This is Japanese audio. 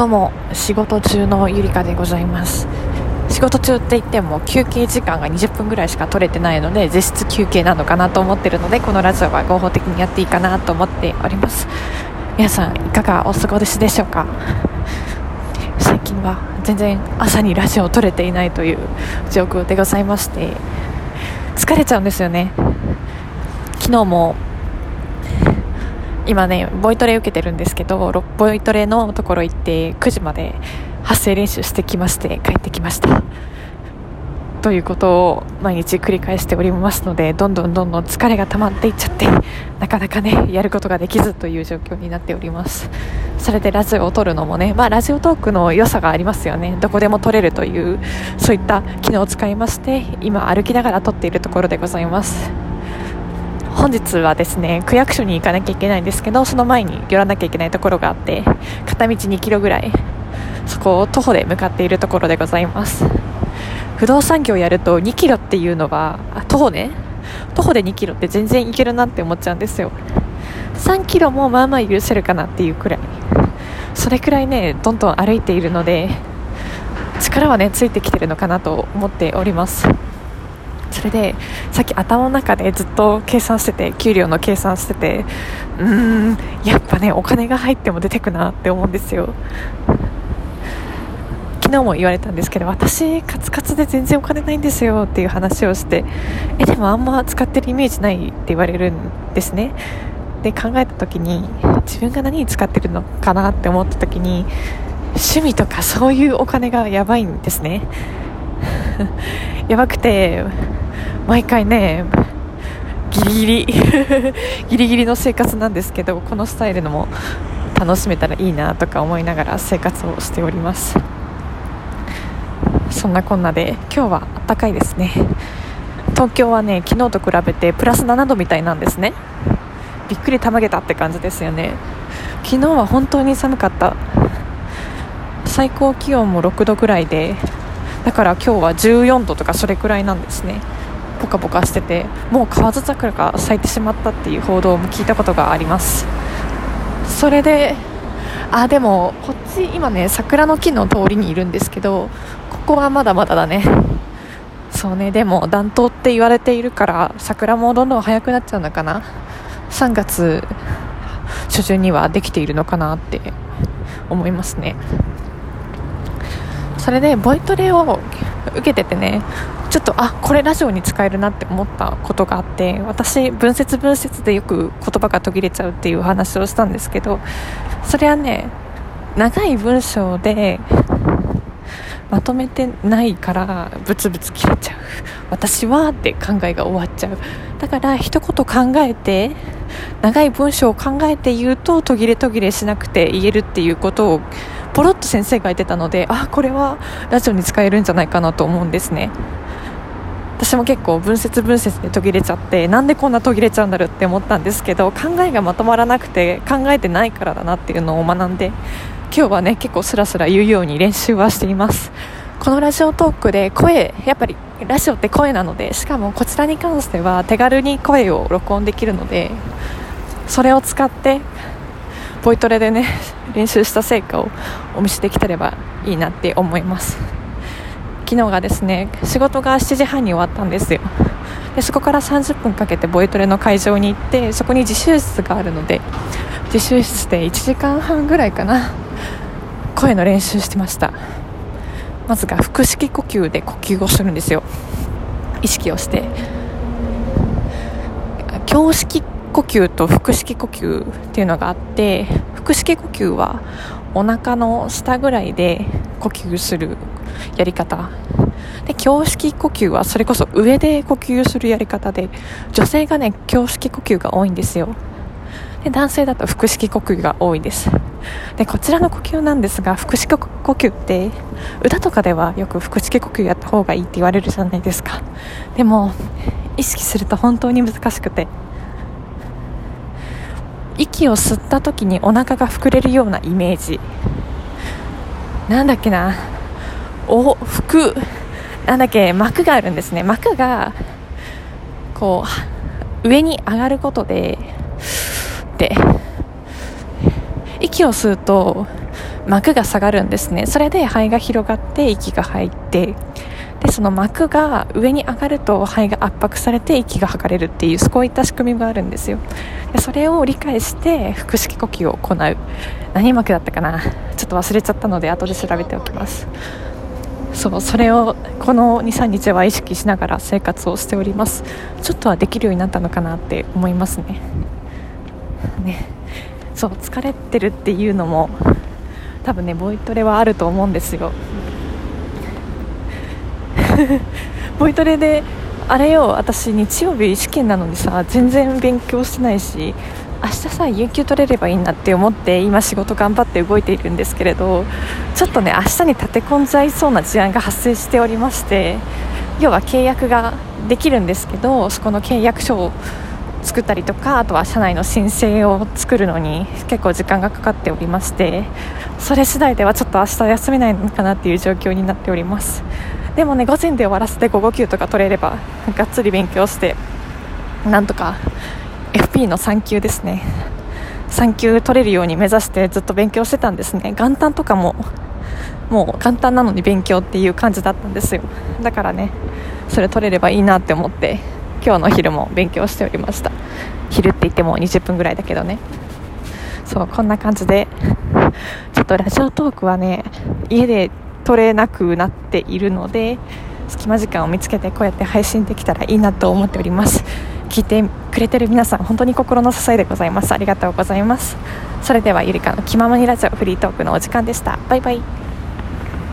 どうも仕事中のゆりかでございます。仕事中って言っても休憩時間が20分ぐらいしか取れてないので実質休憩なのかなと思ってるのでこのラジオは合法的にやっていいかなと思っております。皆さんいかがお過ごしでしょうか？最近は全然朝にラジオを撮れていないという状況でございまして疲れちゃうんですよね。昨日も今ねボイトレ受けてるんですけどボイトレのところ行って9時まで発声練習してきまして帰ってきました。ということを毎日繰り返しておりますのでどんどんどんどん疲れが溜まっていっちゃってなかなかねやることができずという状況になっております。それでラジオを撮るのもね、まあ、ラジオトークの良さがありますよね。どこでも撮れるというそういった機能を使いまして今歩きながら撮っているところでございます。本日はですね区役所に行かなきゃいけないんですけどその前に寄らなきゃいけないところがあって片道2キロぐらいそこを徒歩で向かっているところでございます。不動産業やると2キロっていうのは徒歩ね。徒歩で2キロって全然いけるなって思っちゃうんですよ。3キロもまあまあ許せるかなっていうくらい。それくらいねどんどん歩いているので力はねついてきてるのかなと思っております。それでさっき頭の中でずっと計算してて給料の計算しててうーんやっぱねお金が入っても出てくなって思うんですよ。昨日も言われたんですけど私カツカツで全然お金ないんですよっていう話をしてえでもあんま使ってるイメージないって言われるんですね。で考えた時に自分が何に使ってるのかなって思った時に趣味とかそういうお金がやばいんですね。やばくて毎回ねギリギリ ギリギリの生活なんですけどこのスタイルのも楽しめたらいいなとか思いながら生活をしております。そんなこんなで今日は暖かいですね。東京はね昨日と比べてプラス7度みたいなんですね。びっくりたまげたって感じですよね。昨日は本当に寒かった。最高気温も6度ぐらいでだから今日は14度とかそれくらいなんですね。ポカポカしててもう河津桜が咲いてしまったっていう報道も聞いたことがあります。それであでもこっち今ね桜の木の通りにいるんですけどここはまだまだだね。そうねでも暖冬って言われているから桜もどんどん早くなっちゃうのかな。3月初旬にはできているのかなって思いますね。それでボイトレを受けててねちょっとあこれラジオに使えるなって思ったことがあって私文節文節でよく言葉が途切れちゃうっていう話をしたんですけどそれはね長い文章でまとめてないからブツブツ切れちゃう。私はって考えが終わっちゃう。だから一言考えて長い文章を考えて言うと途切れ途切れしなくて言えるっていうことをポロッと先生が言ってたのであこれはラジオに使えるんじゃないかなと思うんですね。私も結構文節文節で途切れちゃってなんでこんな途切れちゃうんだろうって思ったんですけど考えがまとまらなくて考えてないからだなっていうのを学んで今日はね結構スラスラ言うように練習はしています。このラジオトークで声やっぱりラジオって声なのでしかもこちらに関しては手軽に声を録音できるのでそれを使ってボイトレでね練習した成果をお見せできたればいいなって思います。昨日がですね仕事が7時半に終わったんですよ。でそこから30分かけてボイトレの会場に行ってそこに自習室があるので自習室で1時間半ぐらいかな声の練習してました。まずが腹式呼吸で呼吸をするんですよ。意識をして。胸式呼吸と腹式呼吸っていうのがあって腹式呼吸はお腹の下ぐらいで呼吸するやり方。で胸式呼吸はそれこそ上で呼吸するやり方で女性がね胸式呼吸が多いんですよ。で男性だと腹式呼吸が多いです。でこちらの呼吸なんですが腹式呼吸って歌とかではよく腹式呼吸やった方がいいって言われるじゃないですか。でも意識すると本当に難しくて。息を吸った時にお腹が膨れるようなイメージ。なんだっけな。お腹なんだっけ膜があるんですね。膜がこう上に上がることでで息を吸うと膜が下がるんですね。それで肺が広がって息が入ってでその膜が上に上がると肺が圧迫されて息が吐かれるっていうそういった仕組みがあるんですよ。でそれを理解して腹式呼吸を行う。何膜だったかな？ちょっと忘れちゃったので後で調べておきます。そうそれをこの23日は意識しながら生活をしております。ちょっとはできるようになったのかなって思いますね。ね。そう疲れてるっていうのも多分ねボイトレはあると思うんですよ。ボイトレであれよ私日曜日試験なのにさ全然勉強してないし明日さ有給取れればいいなって思って今仕事頑張って動いているんですけれどちょっとね明日に立て込んじゃいそうな事案が発生しておりまして要は契約ができるんですけどそこの契約書を作ったりとかあとは社内の申請を作るのに結構時間がかかっておりましてそれ次第ではちょっと明日休めないのかなっていう状況になっております。でもね午前で終わらせて午後休とか取れればがっつり勉強してなんとかの3級ですね。3級取れるように目指してずっと勉強してたんですね。元旦とかももう簡単なのに勉強っていう感じだったんですよ。だからねそれ取れればいいなって思って今日の昼も勉強しておりました。昼って言っても20分ぐらいだけどね。そうこんな感じでちょっとラジオトークはね家で撮れなくなっているので隙間時間を見つけてこうやって配信できたらいいなと思っております。聞いてくれてる皆さん本当に心の支えでございます。ありがとうございます。それではゆりかの気ままにラジオフリートークのお時間でした。バイバイ。